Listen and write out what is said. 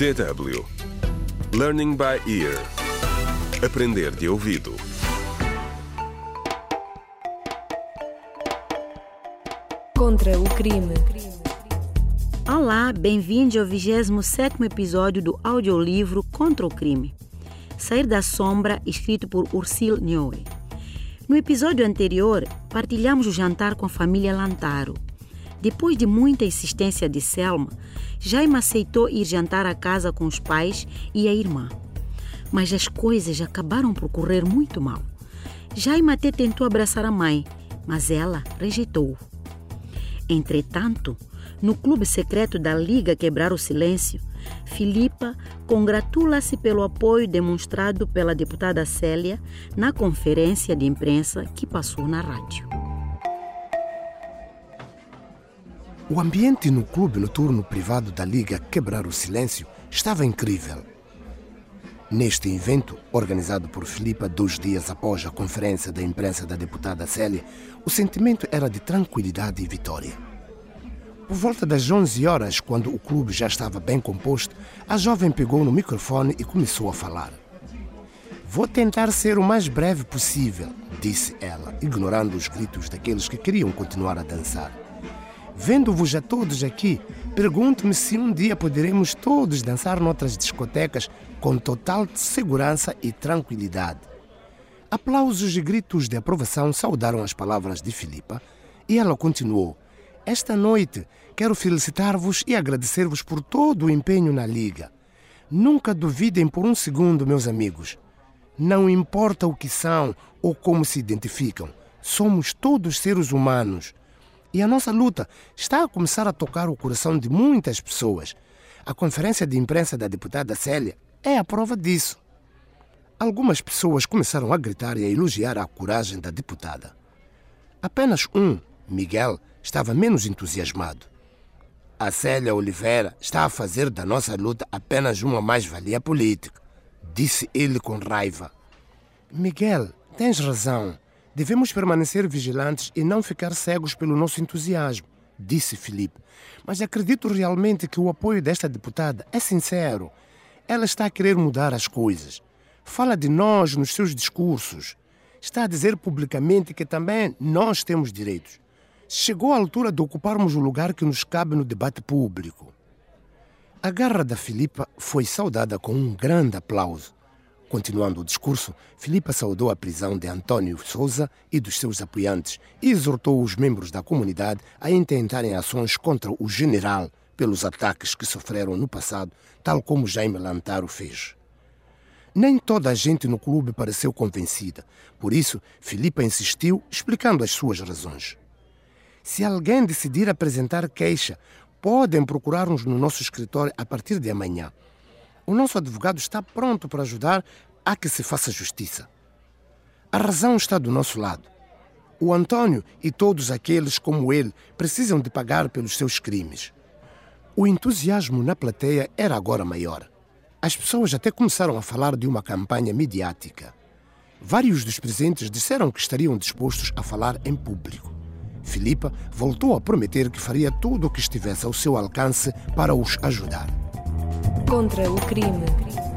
DW Learning by Ear Aprender de ouvido Contra o crime. Olá, bem-vindos ao 27 episódio do audiolivro Contra o Crime. Sair da Sombra, escrito por Ursil Nhoe. No episódio anterior, partilhamos o jantar com a família Lantaro. Depois de muita insistência de Selma, Jaime aceitou ir jantar à casa com os pais e a irmã. Mas as coisas acabaram por correr muito mal. Jaime até tentou abraçar a mãe, mas ela rejeitou-o. Entretanto, no clube secreto da Liga Quebrar o Silêncio, Filipa congratula-se pelo apoio demonstrado pela deputada Célia na conferência de imprensa que passou na rádio. O ambiente no clube noturno privado da Liga Quebrar o Silêncio estava incrível. Neste evento, organizado por Filipa dois dias após a conferência da imprensa da deputada Célia, o sentimento era de tranquilidade e vitória. Por volta das 11 horas, quando o clube já estava bem composto, a jovem pegou no microfone e começou a falar. Vou tentar ser o mais breve possível, disse ela, ignorando os gritos daqueles que queriam continuar a dançar. Vendo-vos a todos aqui, pergunto-me se um dia poderemos todos dançar noutras discotecas com total segurança e tranquilidade. Aplausos e gritos de aprovação saudaram as palavras de Filipa e ela continuou. Esta noite quero felicitar-vos e agradecer-vos por todo o empenho na Liga. Nunca duvidem por um segundo, meus amigos. Não importa o que são ou como se identificam, somos todos seres humanos. E a nossa luta está a começar a tocar o coração de muitas pessoas. A conferência de imprensa da deputada Célia é a prova disso. Algumas pessoas começaram a gritar e a elogiar a coragem da deputada. Apenas um, Miguel, estava menos entusiasmado. A Célia Oliveira está a fazer da nossa luta apenas uma mais-valia política, disse ele com raiva. Miguel, tens razão. Devemos permanecer vigilantes e não ficar cegos pelo nosso entusiasmo, disse Felipe. Mas acredito realmente que o apoio desta deputada é sincero. Ela está a querer mudar as coisas. Fala de nós nos seus discursos. Está a dizer publicamente que também nós temos direitos. Chegou a altura de ocuparmos o lugar que nos cabe no debate público. A garra da Filipa foi saudada com um grande aplauso. Continuando o discurso, Filipa saudou a prisão de António Souza e dos seus apoiantes e exortou os membros da comunidade a intentarem ações contra o general pelos ataques que sofreram no passado, tal como Jaime Lantaro fez. Nem toda a gente no clube pareceu convencida, por isso Filipa insistiu, explicando as suas razões. Se alguém decidir apresentar queixa, podem procurar-nos no nosso escritório a partir de amanhã. O nosso advogado está pronto para ajudar a que se faça justiça. A razão está do nosso lado. O Antônio e todos aqueles como ele precisam de pagar pelos seus crimes. O entusiasmo na plateia era agora maior. As pessoas até começaram a falar de uma campanha midiática. Vários dos presentes disseram que estariam dispostos a falar em público. Filipa voltou a prometer que faria tudo o que estivesse ao seu alcance para os ajudar. Contra o crime.